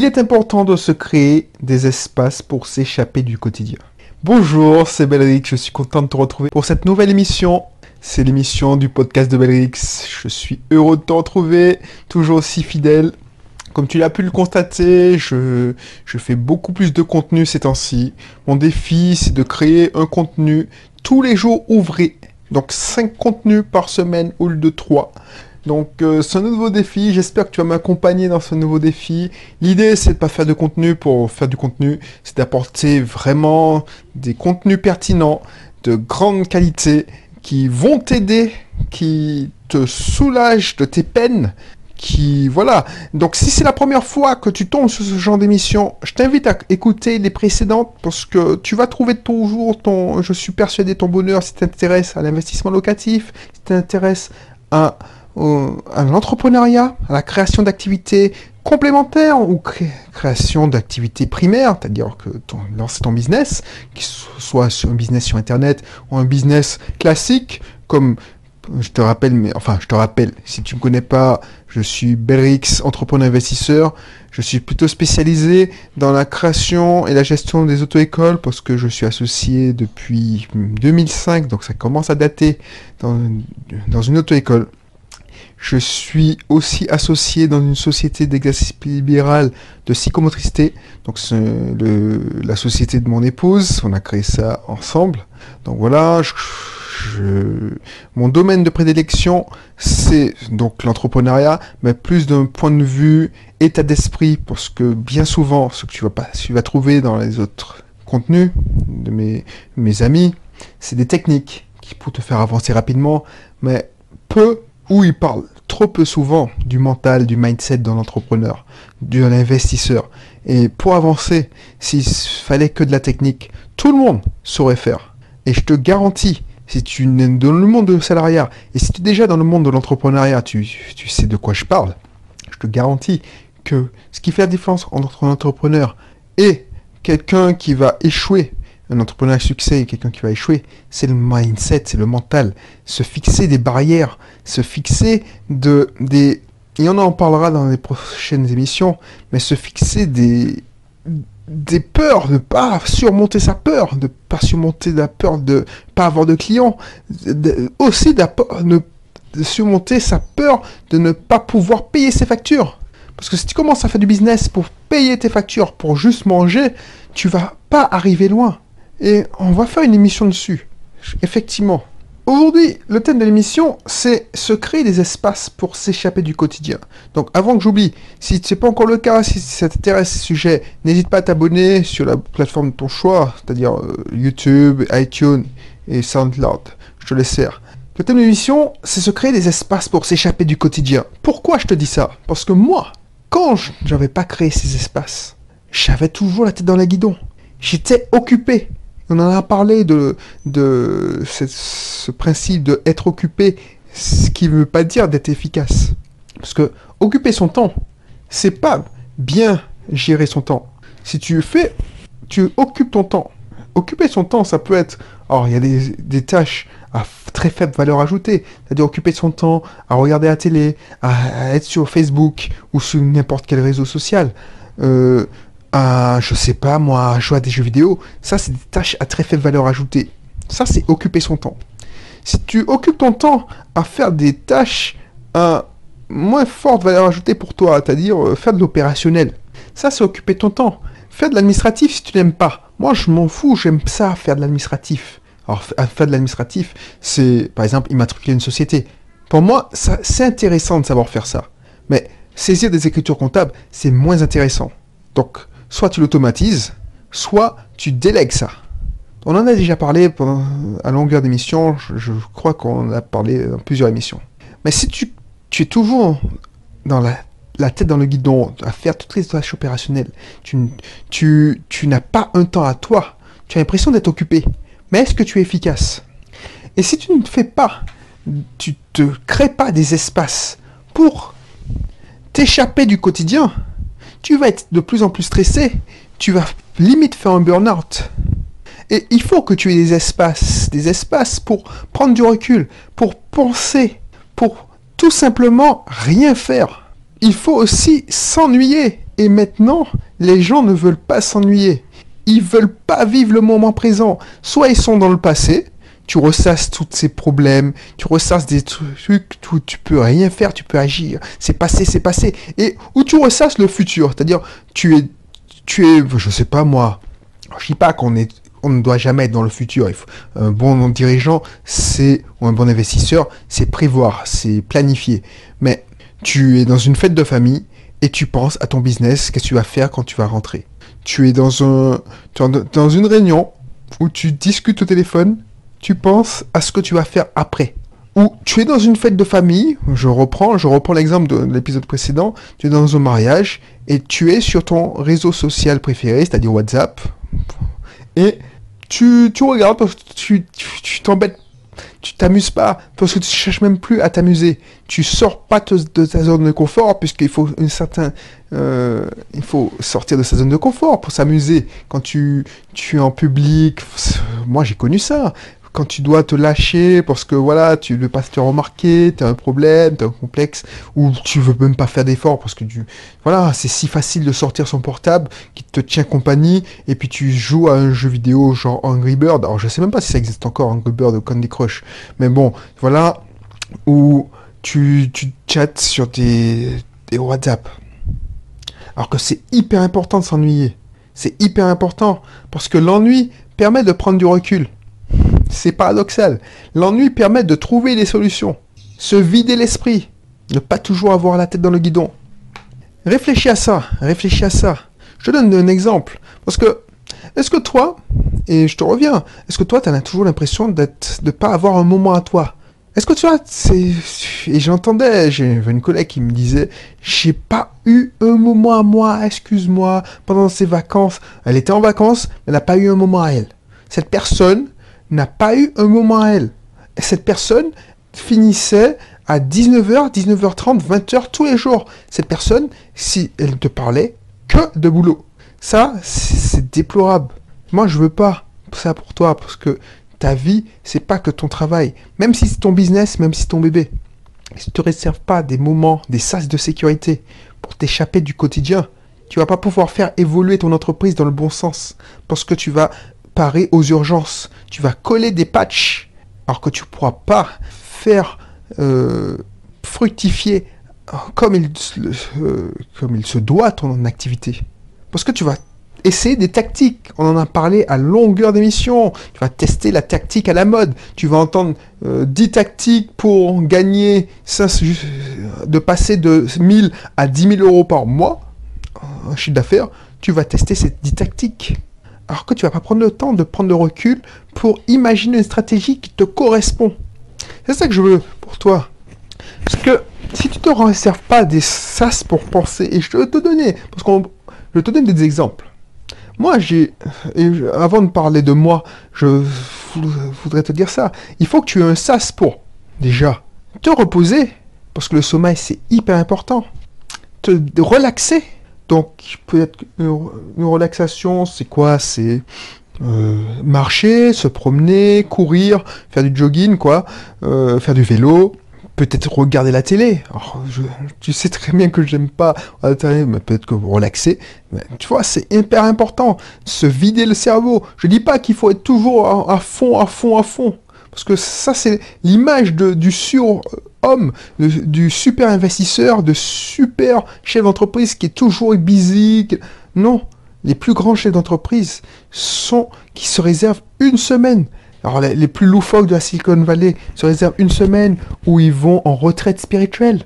il est important de se créer des espaces pour s'échapper du quotidien. Bonjour, c'est Belrix, je suis content de te retrouver pour cette nouvelle émission. C'est l'émission du podcast de Belrix. Je suis heureux de te retrouver, toujours aussi fidèle. Comme tu l'as pu le constater, je, fais beaucoup plus de contenu ces temps-ci. Mon défi, c'est de créer un contenu tous les jours ouvrés. Donc 5 contenus par semaine au lieu de 3. Donc euh, un nouveau défi, j'espère que tu vas m'accompagner dans ce nouveau défi. L'idée c'est de pas faire de contenu pour faire du contenu, c'est d'apporter vraiment des contenus pertinents, de grande qualité, qui vont t'aider, qui te soulagent de tes peines, qui voilà. Donc si c'est la première fois que tu tombes sur ce genre d'émission, je t'invite à écouter les précédentes parce que tu vas trouver toujours ton, je suis persuadé, ton bonheur si tu t'intéresses à l'investissement locatif, si tu t'intéresses à à l'entrepreneuriat, à la création d'activités complémentaires ou création d'activités primaires, c'est-à-dire que ton, lancer ton business, qu'il soit sur un business sur Internet ou un business classique, comme je te rappelle, mais enfin, je te rappelle, si tu ne me connais pas, je suis Belrix, entrepreneur investisseur. Je suis plutôt spécialisé dans la création et la gestion des auto-écoles parce que je suis associé depuis 2005, donc ça commence à dater dans, dans une auto-école. Je suis aussi associé dans une société d'exercice libéral de psychomotricité. Donc c'est la société de mon épouse. On a créé ça ensemble. Donc voilà, mon domaine de prédilection, c'est donc l'entrepreneuriat, mais plus d'un point de vue état d'esprit, parce que bien souvent, ce que tu vas, pas, tu vas trouver dans les autres contenus de mes, mes amis, c'est des techniques qui pour te faire avancer rapidement, mais peu où il parle trop peu souvent du mental, du mindset de l'entrepreneur, de l'investisseur. Et pour avancer, s'il fallait que de la technique, tout le monde saurait faire. Et je te garantis, si tu es dans le monde du salariat, et si tu es déjà dans le monde de l'entrepreneuriat, tu sais de quoi je parle, je te garantis que ce qui fait la différence entre un entrepreneur et quelqu'un qui va échouer un entrepreneur à succès et quelqu'un qui va échouer, c'est le mindset, c'est le mental. Se fixer des barrières, se fixer de, des... Et on en parlera dans les prochaines émissions, mais se fixer des, des peurs, de pas surmonter sa peur, de pas surmonter la peur de pas avoir de clients, aussi de, de surmonter sa peur de ne pas pouvoir payer ses factures. Parce que si tu commences à faire du business pour payer tes factures, pour juste manger, tu vas pas arriver loin. Et on va faire une émission dessus. Effectivement. Aujourd'hui, le thème de l'émission, c'est se créer des espaces pour s'échapper du quotidien. Donc avant que j'oublie, si ce n'est pas encore le cas, si ça t'intéresse ce sujet, n'hésite pas à t'abonner sur la plateforme de ton choix, c'est-à-dire euh, YouTube, iTunes et SoundCloud. Je te laisse faire. Le thème de l'émission, c'est se créer des espaces pour s'échapper du quotidien. Pourquoi je te dis ça? Parce que moi, quand je n'avais pas créé ces espaces, j'avais toujours la tête dans la guidon. J'étais occupé. On en a parlé de, ce, principe de être occupé, ce qui ne veut pas dire d'être efficace. Parce que occuper son temps, c'est pas bien gérer son temps. Si tu fais, tu occupes ton temps. Occuper son temps, ça peut être. Alors, il y a des, tâches à très faible valeur ajoutée. C'est-à-dire occuper son temps à regarder la télé, à, être sur Facebook ou sur n'importe quel réseau social. Euh, à, je sais pas moi, jouer à des jeux vidéo, ça c'est des tâches à très faible valeur ajoutée. Ça c'est occuper son temps. Si tu occupes ton temps à faire des tâches à moins forte valeur ajoutée pour toi, c'est-à-dire euh, faire de l'opérationnel, ça c'est occuper ton temps. Faire de l'administratif si tu n'aimes pas. Moi je m'en fous, j'aime ça faire de l'administratif. Alors faire de l'administratif, c'est par exemple immatriculer une société. Pour moi, c'est intéressant de savoir faire ça. Mais saisir des écritures comptables, c'est moins intéressant. Donc, soit tu l'automatises, soit tu délègues ça. On en a déjà parlé à longueur d'émission, je, crois qu'on en a parlé dans plusieurs émissions. Mais si tu, es toujours dans la, tête dans le guidon, à faire toutes les tâches opérationnelles, tu, n'as pas un temps à toi, tu as l'impression d'être occupé. Mais est-ce que tu es efficace? Et si tu ne fais pas, tu te crées pas des espaces pour t'échapper du quotidien, tu vas être de plus en plus stressé, tu vas limite faire un burn-out. Et il faut que tu aies des espaces, des espaces pour prendre du recul, pour penser, pour tout simplement rien faire. Il faut aussi s'ennuyer. Et maintenant, les gens ne veulent pas s'ennuyer. Ils veulent pas vivre le moment présent. Soit ils sont dans le passé, tu ressasses tous ces problèmes, tu ressasses des trucs où tu peux rien faire, tu peux agir. C'est passé, c'est passé. Et où tu ressasses le futur, c'est-à-dire tu es, tu es, je sais pas moi. Je dis pas qu'on est, on ne doit jamais être dans le futur. Un bon dirigeant, c'est ou un bon investisseur, c'est prévoir, c'est planifier. Mais tu es dans une fête de famille et tu penses à ton business, qu'est-ce que tu vas faire quand tu vas rentrer? Tu es dans un, dans une réunion où tu discutes au téléphone, tu penses à ce que tu vas faire après. Ou tu es dans une fête de famille, je reprends, je reprends l'exemple de l'épisode précédent, tu es dans un mariage et tu es sur ton réseau social préféré, c'est-à-dire WhatsApp, et tu, tu regardes tu t'embêtes tu t'amuses pas parce que tu cherches même plus à t'amuser. Tu sors pas de ta zone de confort puisqu'il faut euh, il faut sortir de sa zone de confort pour s'amuser. Quand tu, tu es en public, moi j'ai connu ça quand tu dois te lâcher parce que voilà, tu ne veux pas te faire remarquer, tu as un problème, tu as un complexe, ou tu veux même pas faire d'efforts parce que tu, voilà, c'est si facile de sortir son portable qui te tient compagnie et puis tu joues à un jeu vidéo genre Angry Bird. Alors je sais même pas si ça existe encore Angry Bird ou Candy Crush, mais bon, voilà, où tu, tu chattes sur tes, tes WhatsApp. Alors que c'est hyper important de s'ennuyer. C'est hyper important parce que l'ennui permet de prendre du recul. C'est paradoxal. L'ennui permet de trouver des solutions, se vider l'esprit, ne pas toujours avoir la tête dans le guidon. Réfléchis à ça, réfléchis à ça. Je te donne un exemple. Parce que, est-ce que toi, et je te reviens, est-ce que toi, tu as toujours l'impression d'être, de pas avoir un moment à toi? Est-ce que tu vois, c'est, et j'entendais, j'ai une collègue qui me disait, j'ai pas eu un moment à moi, excuse-moi, pendant ses vacances. Elle était en vacances, mais elle n'a pas eu un moment à elle. Cette personne, n'a pas eu un moment à elle. Et cette personne finissait à 19h, 19h30, 20h tous les jours. Cette personne, si elle te parlait que de boulot. Ça, c'est déplorable. Moi, je veux pas ça pour toi parce que ta vie, c'est pas que ton travail. Même si c'est ton business, même si c'est ton bébé. Si te réserves pas des moments, des sas de sécurité pour t'échapper du quotidien, tu vas pas pouvoir faire évoluer ton entreprise dans le bon sens parce que tu vas aux urgences. Tu vas coller des patchs alors que tu ne pourras pas faire euh, fructifier comme il, euh, comme il se doit ton activité. Parce que tu vas essayer des tactiques. On en a parlé à longueur d'émission. Tu vas tester la tactique à la mode. Tu vas entendre 10 euh, tactiques pour gagner de passer de 1000 à 10 000 euros par mois, un chiffre d'affaires. Tu vas tester ces 10 tactiques alors que tu vas pas prendre le temps de prendre le recul pour imaginer une stratégie qui te correspond. C'est ça que je veux pour toi. Parce que si tu te réserves pas des sas pour penser, et je te donner, parce que je te donne des exemples. Moi, j'ai, avant de parler de moi, je voudrais te dire ça. Il faut que tu aies un sas pour, déjà, te reposer, parce que le sommeil, c'est hyper important. Te relaxer, donc, peut-être une, relaxation, c'est quoi? C'est euh, marcher, se promener, courir, faire du jogging, quoi, euh, faire du vélo, peut-être regarder la télé. Tu sais très bien que j'aime pas la télé, mais peut-être que relaxer. tu vois, c'est hyper important. Se vider le cerveau. Je dis pas qu'il faut être toujours à fond, à fond, à fond. Parce que ça, c'est l'image du surhomme, du super investisseur, de super chef d'entreprise qui est toujours busy. Non, les plus grands chefs d'entreprise sont qui se réservent une semaine. Alors les, plus loufoques de la Silicon Valley se réservent une semaine où ils vont en retraite spirituelle.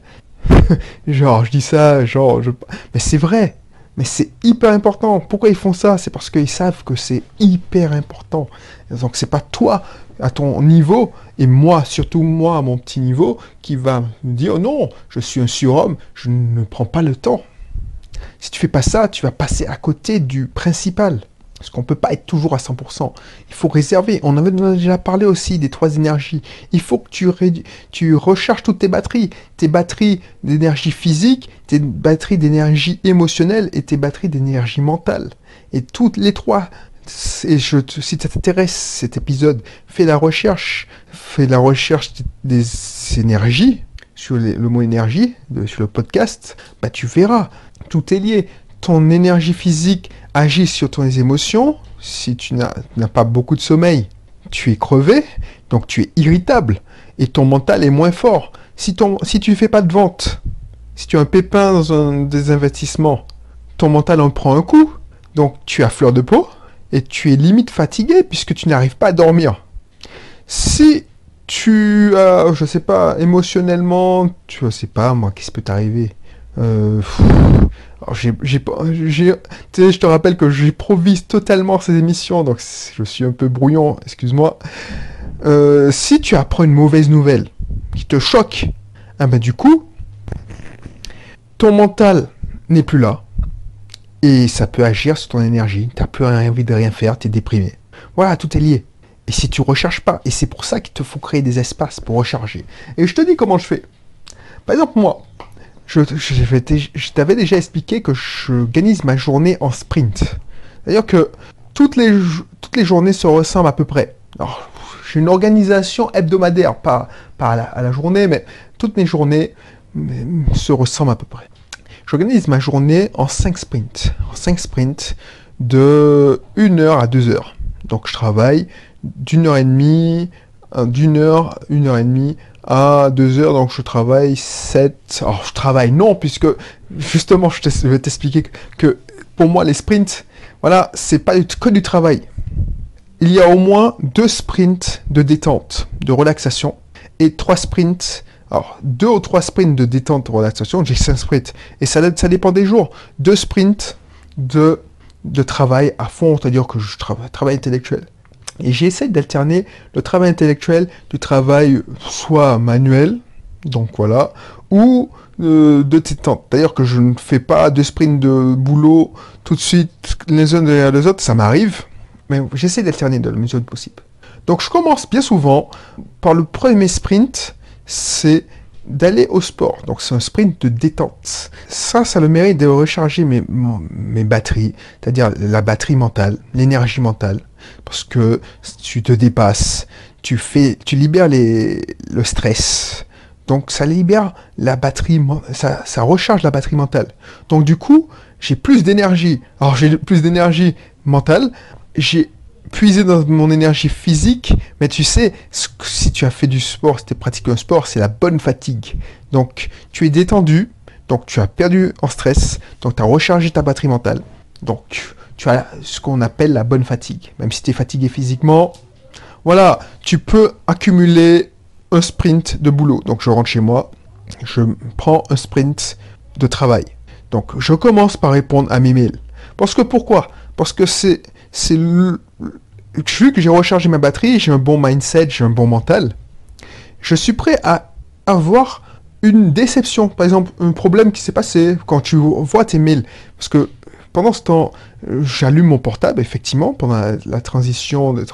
genre, je dis ça, genre, je... mais c'est vrai. Mais c'est hyper important. Pourquoi ils font ça? C'est parce qu'ils savent que c'est hyper important. Donc c'est pas toi à ton niveau, et moi, surtout moi à mon petit niveau, qui va me dire non, je suis un surhomme, je ne prends pas le temps. Si tu fais pas ça, tu vas passer à côté du principal. Parce qu'on ne peut pas être toujours à 100%. Il faut réserver. On avait déjà parlé aussi des trois énergies. Il faut que tu, tu recharges toutes tes batteries. Tes batteries d'énergie physique, tes batteries d'énergie émotionnelle et tes batteries d'énergie mentale. Et toutes les trois et je, si ça t'intéresse cet épisode, fais la recherche, fais la recherche des énergies sur le mot énergie sur le podcast, bah tu verras, tout est lié. ton énergie physique agit sur tes émotions, si tu n'as pas beaucoup de sommeil, tu es crevé, donc tu es irritable, et ton mental est moins fort. Si, ton, si tu ne fais pas de vente, si tu as un pépin dans un des investissements, ton mental en prend un coup, donc tu as fleur de peau, et tu es limite fatigué puisque tu n'arrives pas à dormir. Si tu as, je sais pas, émotionnellement, tu sais pas, moi, qu'est-ce qui peut t'arriver? Euh, je te rappelle que j'improvise totalement ces émissions, donc je suis un peu brouillon, excuse-moi. Euh, si tu apprends une mauvaise nouvelle qui te choque, ah ben du coup, ton mental n'est plus là. Et ça peut agir sur ton énergie. Tu n'as plus envie de rien faire, tu es déprimé. Voilà, tout est lié. Et si tu recharges pas, et c'est pour ça qu'il te faut créer des espaces pour recharger. Et je te dis comment je fais. Par exemple, moi, je, t'avais déjà expliqué que j'organise ma journée en sprint. C'est-à-dire que toutes les, toutes les journées se ressemblent à peu près. Alors, j'ai une organisation hebdomadaire, pas, pas à, la, journée, mais toutes mes journées se ressemblent à peu près. J'organise ma journée en 5 sprints. En 5 sprints de 1 heure à 2 heures. Donc je travaille d'une heure et demie, d'une heure, une heure et demie à deux heures, donc je travaille 7. Alors je travaille non, puisque justement je vais t'expliquer que pour moi les sprints, voilà, c'est pas que du travail. Il y a au moins deux sprints de détente, de relaxation, et trois sprints. Alors, deux ou trois sprints de détente, relaxation, j'ai cinq sprints. Et ça, dépend des jours. Deux sprints de, de travail à fond, c'est-à-dire que je travaille, travail intellectuel. Et j'essaie d'alterner le travail intellectuel du travail soit manuel, donc voilà, ou euh, de détente. D'ailleurs que je ne fais pas de sprint de boulot tout de suite les uns derrière les autres, ça m'arrive, mais j'essaie d'alterner de la mesure du possible. Donc je commence bien souvent par le premier sprint, c'est d'aller au sport. Donc c'est un sprint de détente. Ça, ça le mérite de recharger mes, mes batteries, c'est-à-dire la batterie mentale, l'énergie mentale. Parce que tu te dépasses, tu fais, tu libères le stress. Donc ça libère la batterie, ça, ça recharge la batterie mentale. Donc du coup, j'ai plus d'énergie. Alors j'ai plus d'énergie mentale, j'ai puiser dans mon énergie physique, mais tu sais, si tu as fait du sport, si tu pratiques un sport, c'est la bonne fatigue. Donc, tu es détendu, donc tu as perdu en stress, donc tu as rechargé ta batterie mentale. Donc, tu as ce qu'on appelle la bonne fatigue. Même si tu es fatigué physiquement, voilà, tu peux accumuler un sprint de boulot. Donc, je rentre chez moi, je prends un sprint de travail. Donc, je commence par répondre à mes mails. Parce que pourquoi? Parce que c'est c'est vu que j'ai rechargé ma batterie, j'ai un bon mindset, j'ai un bon mental, je suis prêt à avoir une déception. Par exemple, un problème qui s'est passé quand tu vois tes mails. Parce que pendant ce temps, j'allume mon portable, effectivement, pendant la, transition. De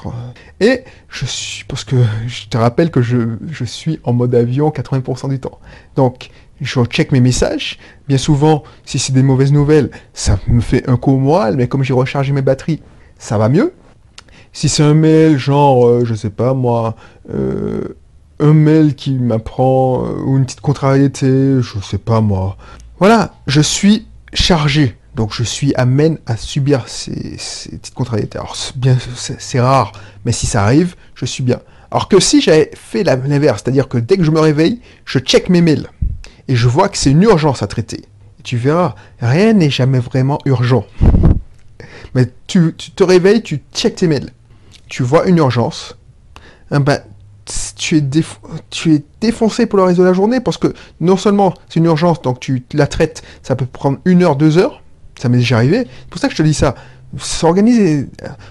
et je suis, parce que je te rappelle que je, je suis en mode avion 80% du temps. Donc, je check mes messages. Bien souvent, si c'est des mauvaises nouvelles, ça me fait un coup au moral, mais comme j'ai rechargé mes batteries, ça va mieux. Si c'est un mail genre, euh, je sais pas moi, euh, un mail qui m'apprend, euh, ou une petite contrariété, je sais pas moi. Voilà, je suis chargé. Donc je suis amène à subir ces, petites contrariétés. Alors bien, c'est rare, mais si ça arrive, je suis bien. Alors que si j'avais fait l'inverse, c'est-à-dire que dès que je me réveille, je check mes mails et je vois que c'est une urgence à traiter. tu verras, rien n'est jamais vraiment urgent. Mais tu, te réveilles, tu check tes mails tu vois une urgence, eh ben, tu, es tu es défoncé pour le reste de la journée parce que non seulement c'est une urgence, donc tu la traites, ça peut prendre une heure, deux heures, ça m'est déjà arrivé. C'est pour ça que je te dis ça. S'organiser.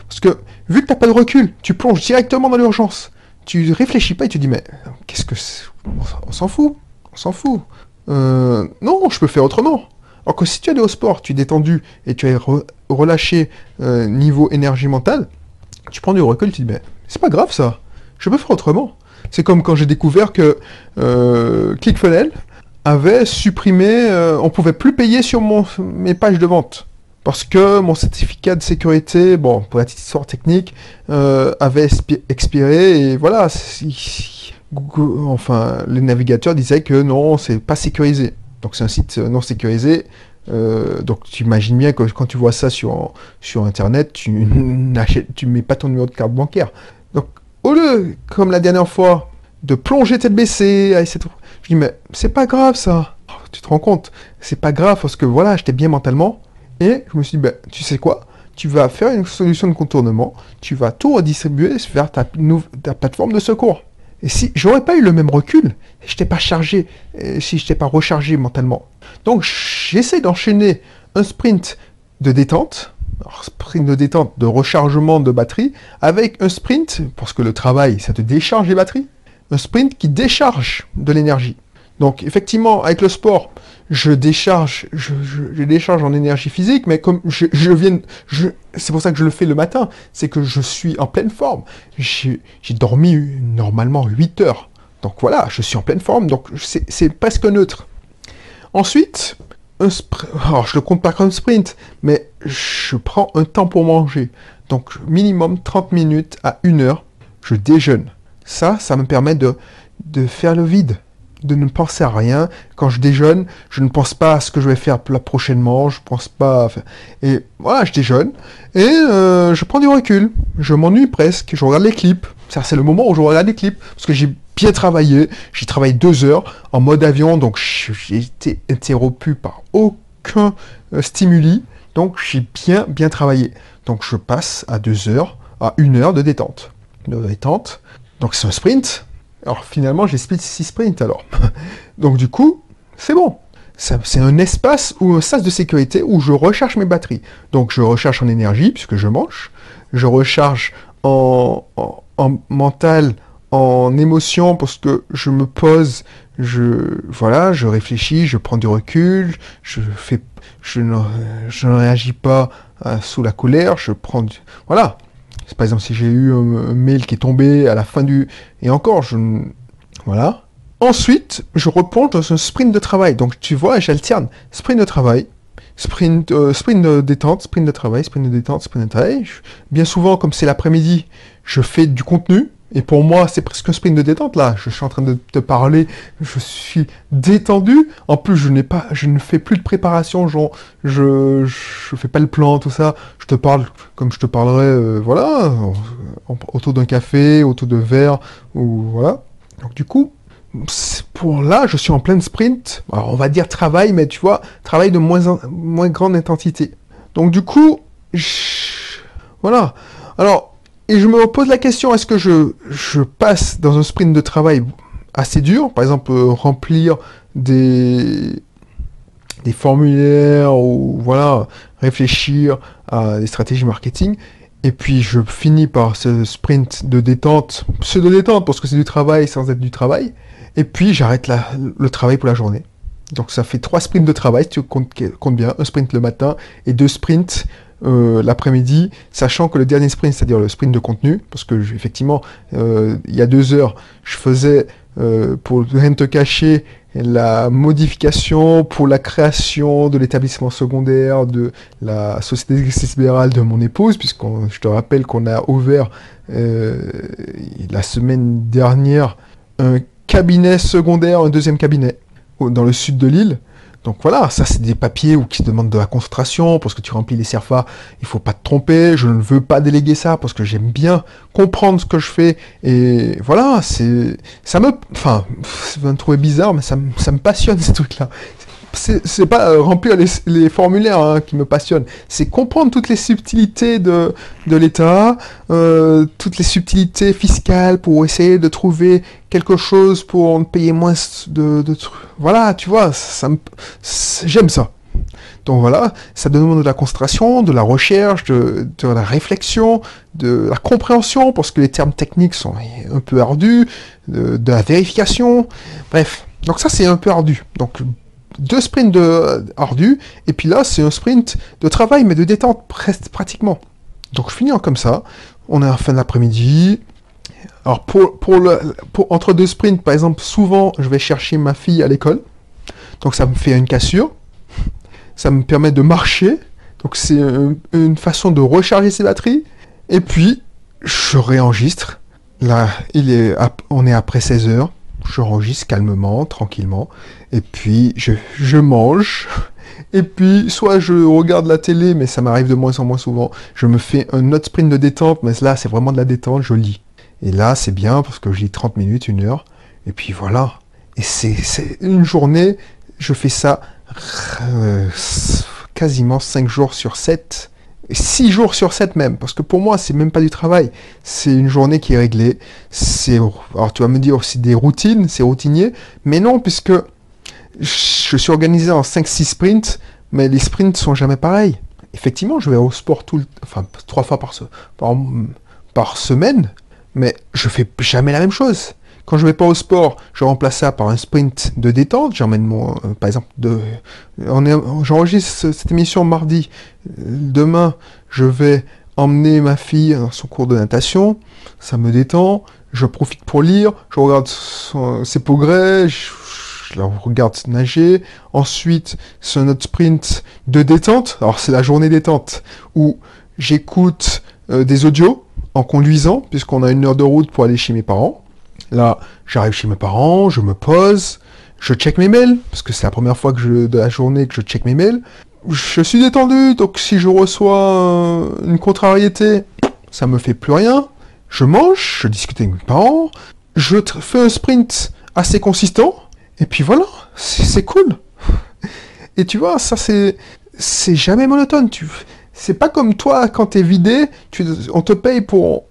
Parce que vu que tu n'as pas de recul, tu plonges directement dans l'urgence. Tu réfléchis pas et tu dis mais qu'est-ce que On s'en fout. On s'en fout. Euh, non, je peux faire autrement. Alors que si tu allé au sport, tu es détendu et tu es relâché euh, niveau énergie mentale, tu prends du recul, tu dis, mais c'est pas grave ça, je peux faire autrement. C'est comme quand j'ai découvert que euh, ClickFunnels avait supprimé, euh, on pouvait plus payer sur mon, mes pages de vente. Parce que mon certificat de sécurité, bon, pour la petite histoire technique, euh, avait expiré et voilà, enfin, les navigateurs disaient que non, c'est pas sécurisé. Donc c'est un site non sécurisé, Euh, donc tu imagines bien que quand tu vois ça sur, sur Internet, tu n'achètes, tu mets pas ton numéro de carte bancaire. Donc au lieu, comme la dernière fois, de plonger tête baissée, je dis mais c'est pas grave ça. Oh, tu te rends compte, c'est pas grave parce que voilà, j'étais bien mentalement. Et je me suis dit, ben, tu sais quoi? Tu vas faire une solution de contournement, tu vas tout redistribuer vers ta, ta plateforme de secours. Et si j'aurais pas eu le même recul, je t'ai pas chargé, euh, si je t'ai pas rechargé mentalement. Donc j'essaie d'enchaîner un sprint de détente, sprint de détente, de rechargement de batterie, avec un sprint, parce que le travail, ça te décharge les batteries, un sprint qui décharge de l'énergie. Donc effectivement, avec le sport, je décharge, je, décharge en énergie physique, mais comme je, viens, c'est pour ça que je le fais le matin, c'est que je suis en pleine forme. J'ai, dormi normalement 8 heures. Donc voilà, je suis en pleine forme, donc c'est, presque neutre. Ensuite, un alors je le compte pas comme sprint, mais je prends un temps pour manger. Donc minimum 30 minutes à 1 heure, je déjeune. Ça, ça me permet de faire le vide de ne penser à rien. Quand je déjeune, je ne pense pas à ce que je vais faire prochainement, je pense pas. Et voilà, je déjeune, et euh, je prends du recul. Je m'ennuie presque, je regarde les clips. C'est le moment où je regarde les clips, parce que j'ai bien travaillé. J'ai travaillé deux heures en mode avion, donc j'ai été interrompu par aucun euh, stimuli. Donc j'ai bien, bien travaillé. Donc je passe à deux heures, à une heure de détente. De détente. Donc c'est un sprint, alors finalement, j'ai split 6 sprints alors. Donc du coup, c'est bon. C'est un espace ou un sas de sécurité où je recharge mes batteries. Donc je recharge en énergie puisque je mange. Je recharge en, mental, en émotion parce que je me pose, je voilà, je réfléchis, je prends du recul, je fais, je ne, je ne réagis pas euh, sous la colère, je prends du, voilà, par exemple, si j'ai eu un, mail qui est tombé à la fin du... Et encore, je... Voilà. Ensuite, je replonge dans un sprint de travail. Donc, tu vois, j'alterne sprint de travail, sprint, euh, sprint de détente, sprint de travail, sprint de détente, sprint de travail. Bien souvent, comme c'est l'après-midi, je fais du contenu. Et pour moi, c'est presque un sprint de détente là. Je suis en train de te parler, je suis détendu. En plus, je n'ai pas, je ne fais plus de préparation, genre, je, je fais pas le plan, tout ça. Je te parle comme je te parlerai, euh, voilà, autour d'un café, autour de verre, ou voilà. Donc du coup, pour là, je suis en pleine sprint. Alors, on va dire travail, mais tu vois, travail de moins, moins grande intensité. Donc du coup, voilà. Alors, et je me pose la question, est-ce que je, passe dans un sprint de travail assez dur, par exemple euh, remplir des, formulaires ou voilà, réfléchir à des stratégies marketing, et puis je finis par ce sprint de détente, pseudo détente parce que c'est du travail sans être du travail, et puis j'arrête le travail pour la journée. Donc ça fait trois sprints de travail, si tu comptes bien, un sprint le matin et deux sprints euh, l'après-midi, sachant que le dernier sprint, c'est-à-dire le sprint de contenu, parce que effectivement, euh, il y a deux heures, je faisais euh, pour rien te cacher la modification pour la création de l'établissement secondaire de la société libérale de mon épouse, puisque je te rappelle qu'on a ouvert la semaine dernière un cabinet secondaire, un deuxième cabinet dans le sud de l'île. Donc voilà, ça c'est des papiers où qui demandent de la concentration, parce que tu remplis les CERFA, il faut pas te tromper, je ne veux pas déléguer ça, parce que j'aime bien comprendre ce que je fais, et voilà, c'est, ça me, enfin, vous me trouver bizarre, mais ça, ça me passionne ces trucs-là c'est pas euh, remplir les, formulaires hein, qui me passionnent, c'est comprendre toutes les subtilités de, de l'État, euh, toutes les subtilités fiscales pour essayer de trouver quelque chose pour payer moins de, de voilà, tu vois, ça, j'aime ça. Donc voilà, ça demande de la concentration, de la recherche, de, de, la réflexion, de la compréhension, parce que les termes techniques sont un peu ardus, de, de la vérification, bref. Donc ça c'est un peu ardu. Donc deux sprints de ardu, et puis là, c'est un sprint de travail, mais de détente pratiquement. Donc, finissant comme ça, on est en fin d'après-midi. Alors, pour, pour, le, pour, entre deux sprints, par exemple, souvent, je vais chercher ma fille à l'école. Donc, ça me fait une cassure. Ça me permet de marcher. Donc, c'est une façon de recharger ses batteries. Et puis, je réenregistre. Là, il est, on est après 16 heures j'enregistre calmement, tranquillement, et puis je, je mange, Et puis, soit je regarde la télé, mais ça m'arrive de moins en moins souvent. Je me fais un autre sprint de détente, mais là, c'est vraiment de la détente, je lis. Et là, c'est bien parce que je lis 30 minutes, une heure. Et puis voilà. Et c'est une journée, je fais ça euh, quasiment 5 jours sur 7. 6 jours sur 7 même, parce que pour moi, c'est même pas du travail. C'est une journée qui est réglée. C'est, alors tu vas me dire, c'est des routines, c'est routinier. Mais non, puisque je suis organisé en 5-6 sprints, mais les sprints sont jamais pareils. Effectivement, je vais au sport tout trois fois par, semaine, mais je fais jamais la même chose. Quand je vais pas au sport, je remplace ça par un sprint de détente. J'emmène mon, euh, par exemple, j'enregistre cette émission mardi. Demain, je vais emmener ma fille dans son cours de natation. Ça me détend. Je profite pour lire. Je regarde ses progrès. Je la regarde nager. Ensuite, c'est un autre sprint de détente. Alors, c'est la journée détente où j'écoute euh, des audios en conduisant, puisqu'on a une heure de route pour aller chez mes parents. Là, j'arrive chez mes parents, je me pose, je check mes mails, parce que c'est la première fois que je, de la journée que je check mes mails. Je suis détendu, donc si je reçois une contrariété, ça me fait plus rien. Je mange, je discute avec mes parents, je fais un sprint assez consistant, et puis voilà, c'est cool. Et tu vois, ça c'est jamais monotone. Tu c'est pas comme toi quand t'es vidé, tu, on te paye pour,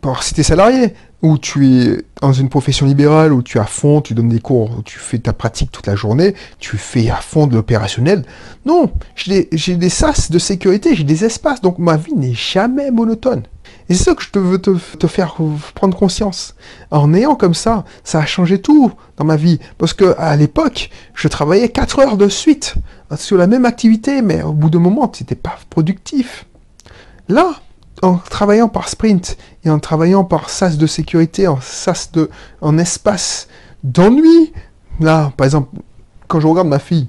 pour si t'es salarié où tu es dans une profession libérale, où tu es à fond, tu donnes des cours, tu fais ta pratique toute la journée, tu fais à fond de l'opérationnel. Non, j'ai des sas de sécurité, j'ai des espaces, donc ma vie n'est jamais monotone. Et c'est ça que je veux te, te, faire prendre conscience. En ayant comme ça, ça a changé tout dans ma vie. Parce que à l'époque, je travaillais 4 heures de suite sur la même activité, mais au bout d'un moment, tu n'étais pas productif. Là, en travaillant par sprint et en travaillant par sas de sécurité, en sas de, en espace d'ennui, là, par exemple, quand je regarde ma fille,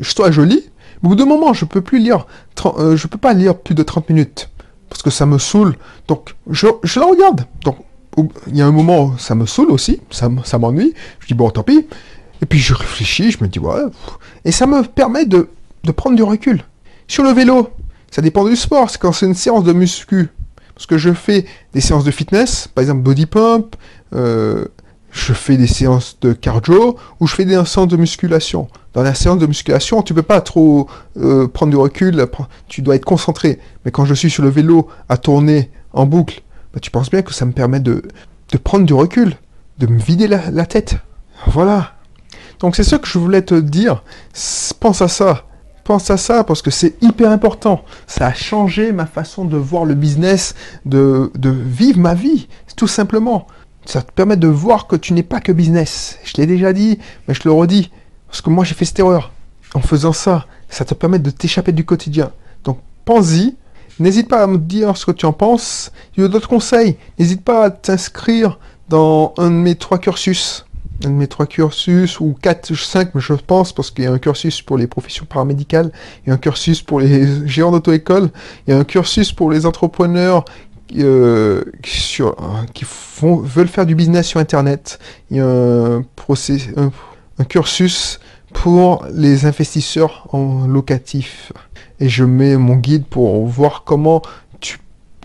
je, je lis, au bout d'un moment, je peux plus lire, euh, je peux pas lire plus de 30 minutes parce que ça me saoule. Donc, je, je la regarde. Donc, il y a un moment où ça me saoule aussi, ça, ça m'ennuie. Je dis bon, tant pis. Et puis je réfléchis, je me dis ouais. Et ça me permet de, de prendre du recul. Sur le vélo, ça dépend du sport. C'est quand c'est une séance de muscu. Parce que je fais des séances de fitness, par exemple body pump, euh, je fais des séances de cardio ou je fais des séances de musculation. Dans la séance de musculation, tu peux pas trop euh, prendre du recul, tu dois être concentré. Mais quand je suis sur le vélo à tourner en boucle, bah, tu penses bien que ça me permet de, prendre du recul, de me vider la, la tête. Voilà. Donc c'est ce que je voulais te dire. Pense à ça pense à ça parce que c'est hyper important. Ça a changé ma façon de voir le business, de, de vivre ma vie, tout simplement. Ça te permet de voir que tu n'es pas que business. Je l'ai déjà dit, mais je le redis. Parce que moi, j'ai fait cette erreur. En faisant ça, ça te permet de t'échapper du quotidien. Donc, pense-y. N'hésite pas à me dire ce que tu en penses. Il y a d'autres conseils. N'hésite pas à t'inscrire dans un de mes trois cursus un de mes trois cursus, ou quatre, cinq, je pense, parce qu'il y a un cursus pour les professions paramédicales, il y a un cursus pour les géants d'auto-école, il y a un cursus pour les entrepreneurs euh, qui font, veulent faire du business sur Internet, il y a un, process, un, cursus pour les investisseurs en locatif. Et je mets mon guide pour voir comment tu,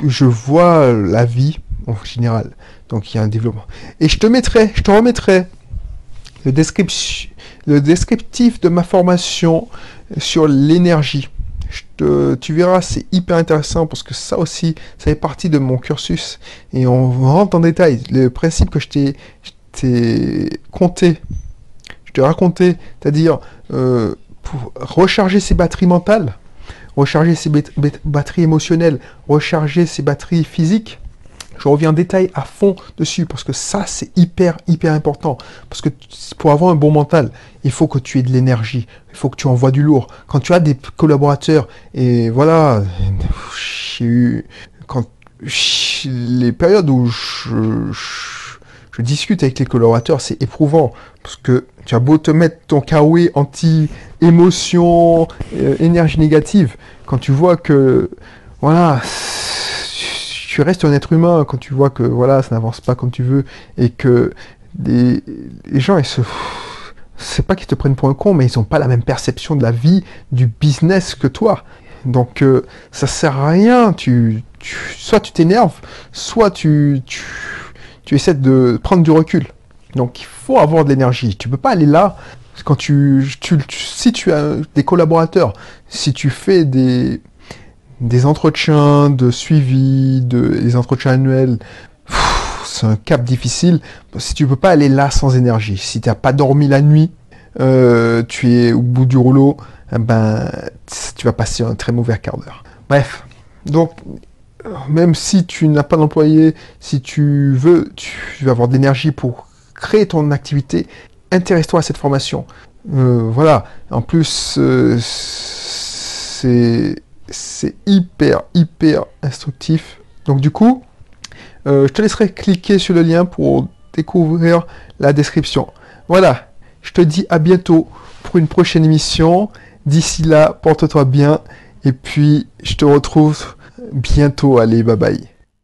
je vois la vie en général. Donc il y a un développement. Et je te mettrai, je te remettrai le, le descriptif de ma formation sur l'énergie. tu verras, c'est hyper intéressant parce que ça aussi, ça fait partie de mon cursus. Et on rentre en détail. Le principe que je t'ai compté, je t'ai raconté, c'est-à-dire euh, pour recharger ses batteries mentales, recharger ses batteries émotionnelles, recharger ses batteries physiques, je reviens en détail à fond dessus parce que ça, c'est hyper, hyper important. Parce que pour avoir un bon mental, il faut que tu aies de l'énergie. Il faut que tu envoies du lourd. Quand tu as des collaborateurs, et voilà, j'ai eu, quand, les périodes où je, discute avec les collaborateurs, c'est éprouvant. Parce que tu as beau te mettre ton kawaii anti-émotion, euh, énergie négative, quand tu vois que, voilà, tu restes un être humain quand tu vois que voilà, ça n'avance pas comme tu veux et que les, gens ils se c'est pas qu'ils te prennent pour un con, mais ils ont pas la même perception de la vie, du business que toi. Donc euh, ça sert à rien. Tu, soit tu t'énerves, soit tu, essaies de prendre du recul. Donc il faut avoir de l'énergie. Tu peux pas aller là quand tu, si tu as des collaborateurs, si tu fais des des entretiens de suivi, de, des entretiens annuels, c'est un cap difficile. Si tu peux pas aller là sans énergie, si tu n'as pas dormi la nuit, euh, tu es au bout du rouleau, eh ben, tu vas passer un très mauvais quart d'heure. Bref, donc, même si tu n'as pas d'employé, si tu veux, tu vas avoir de l'énergie pour créer ton activité, intéresse-toi à cette formation. Euh, voilà, en plus, euh, c'est hyper, hyper instructif. Donc du coup, euh, je te laisserai cliquer sur le lien pour découvrir la description. Voilà, je te dis à bientôt pour une prochaine émission. D'ici là, porte-toi bien. Et puis, je te retrouve bientôt. Allez, bye bye.